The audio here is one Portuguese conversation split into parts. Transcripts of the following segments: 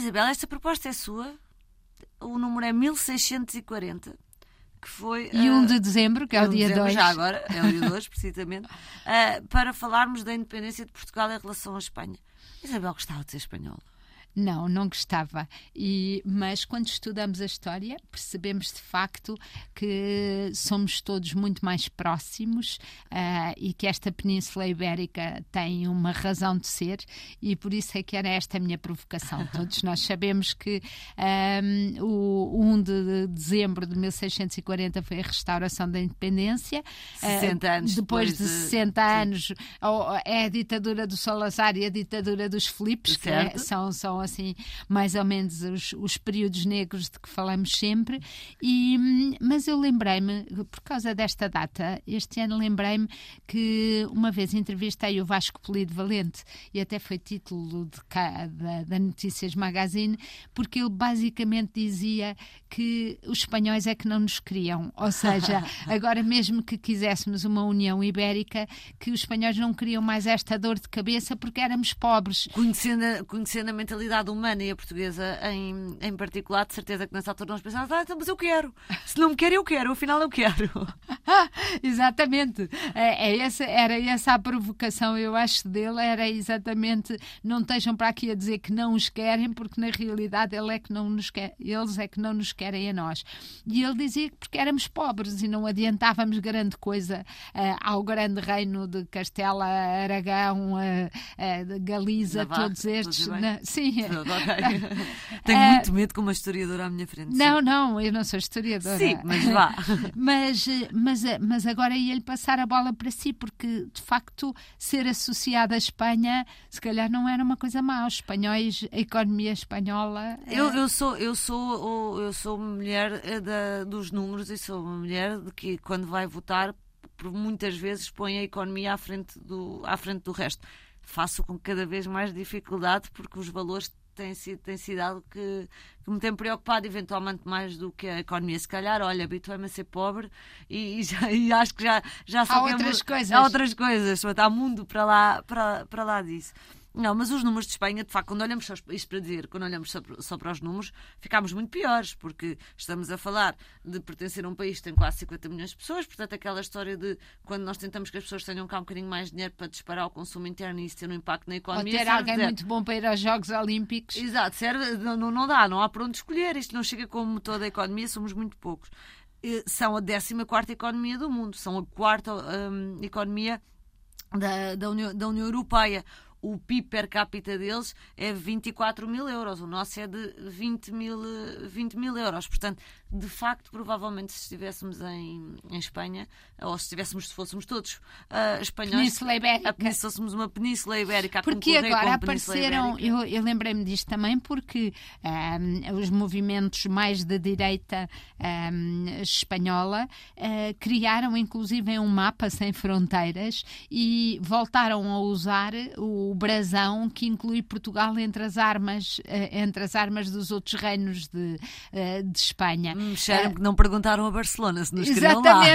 Isabel, esta proposta é sua. O número é 1640 que foi. E 1 uh, de dezembro, que é o dia 2. Já agora, é o dia 2, precisamente, uh, para falarmos da independência de Portugal em relação à Espanha. Isabel gostava de ser espanhola. Não, não gostava. E, mas quando estudamos a história, percebemos de facto que somos todos muito mais próximos uh, e que esta Península Ibérica tem uma razão de ser, e por isso é que era esta a minha provocação. Todos nós sabemos que um, o 1 de dezembro de 1640 foi a restauração da independência. 60 uh, anos. Depois, depois de, de 60 sim. anos, é a ditadura do Salazar e a ditadura dos Filipes, que é, são, são assim mais ou menos os, os períodos negros de que falamos sempre. E, mas eu lembrei-me, por causa desta data, este ano lembrei-me que uma vez entrevistei o Vasco Polido Valente e até foi título de, da, da Notícias Magazine, porque ele basicamente dizia que os espanhóis é que não nos queriam. Ou seja, agora mesmo que quiséssemos uma União Ibérica, que os espanhóis não queriam mais esta dor de cabeça porque éramos pobres. Conhecendo, conhecendo a mentalidade mentalidade humana e a portuguesa em, em particular, de certeza que nessa altura nós pensávamos, ah, então, mas eu quero. Se não me quer, eu quero. Afinal, eu quero. exatamente. É, é essa, era essa a provocação, eu acho, dele. Era exatamente, não estejam para aqui a dizer que não os querem, porque na realidade ele é que não nos quer, eles é que não nos querem a nós. E ele dizia que porque éramos pobres e não adiantávamos grande coisa uh, ao grande reino de Castela, Aragão, uh, uh, Galiza, Navarra, todos estes. Na, sim, Tenho uh, muito medo com uma historiadora à minha frente. Não, sim. não, eu não sou historiadora. Sim, mas vá. mas, mas, mas agora ia-lhe passar a bola para si, porque de facto ser associada à Espanha se calhar não era uma coisa má. Os espanhóis, a economia espanhola. É... Eu, eu, sou, eu, sou, eu sou mulher eh, da, dos números e sou uma mulher de que quando vai votar muitas vezes põe a economia à frente do, à frente do resto faço com cada vez mais dificuldade porque os valores têm sido, têm sido algo que, que, me tem preocupado eventualmente mais do que a economia. Se calhar, olha, habituei-me a ser pobre e, e, já, e acho que já, já há outras coisas. Há outras coisas, há mundo para lá, para, para lá disso. Não, mas os números de Espanha, de facto, quando olhamos só, isto para dizer, quando olhamos só, só, para os números, ficámos muito piores, porque estamos a falar de pertencer a um país que tem quase 50 milhões de pessoas, portanto, aquela história de quando nós tentamos que as pessoas tenham cá um bocadinho mais de dinheiro para disparar o consumo interno e isso ter um impacto na economia. Ou ter alguém dizer, muito bom para ir aos Jogos Olímpicos. Exato, serve, não, não dá, não há para onde escolher, isto não chega como motor da economia, somos muito poucos. São a 14 economia do mundo, são a quarta um, economia da, da, União, da União Europeia o PIB per capita deles é 24 mil euros, o nosso é de 20 mil, 20 mil euros. Portanto, de facto, provavelmente, se estivéssemos em, em Espanha, ou se estivéssemos, se fôssemos todos uh, espanhóis, Península Ibérica. A, se fôssemos uma Península Ibérica, porque agora apareceram, eu, eu lembrei-me disto também, porque um, os movimentos mais de direita um, espanhola uh, criaram, inclusive, um mapa sem fronteiras e voltaram a usar o brasão que inclui Portugal entre as armas, uh, entre as armas dos outros reinos de, de Espanha. Hum, cheira que não perguntaram a Barcelona se nos queriam lá.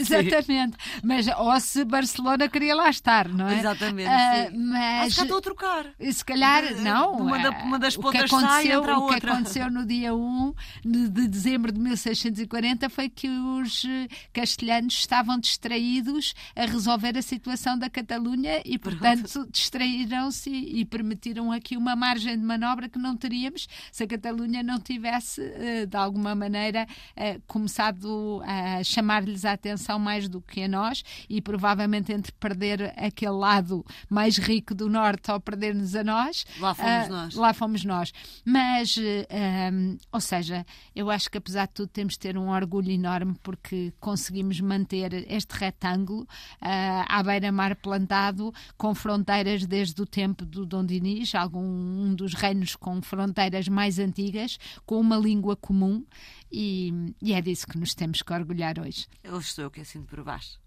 exatamente. Mas ou se Barcelona queria lá estar, não é? Exatamente. Uh, mas já estou a trocar. Se calhar, de, não. Uma, da, uma das pontas sai entra a outra. O que aconteceu no dia 1 de dezembro de 1640 foi que os eh, castelhanos estavam distraídos a resolver a situação da Catalunha e, portanto, distraíram-se e permitiram aqui uma margem de manobra que não teríamos se a Catalunha não tivesse, eh, de alguma maneira, maneira uh, começado a chamar-lhes a atenção mais do que a nós e provavelmente entre perder aquele lado mais rico do norte ou perder-nos a nós. Lá fomos uh, nós. Lá fomos nós. Mas, uh, ou seja, eu acho que apesar de tudo temos de ter um orgulho enorme porque conseguimos manter este retângulo à beira-mar plantado com fronteiras desde o tempo do Dom Dinis, algum um dos reinos com fronteiras mais antigas, com uma língua comum e, e é disso que nos temos que orgulhar hoje. Eu estou eu que assino por baixo.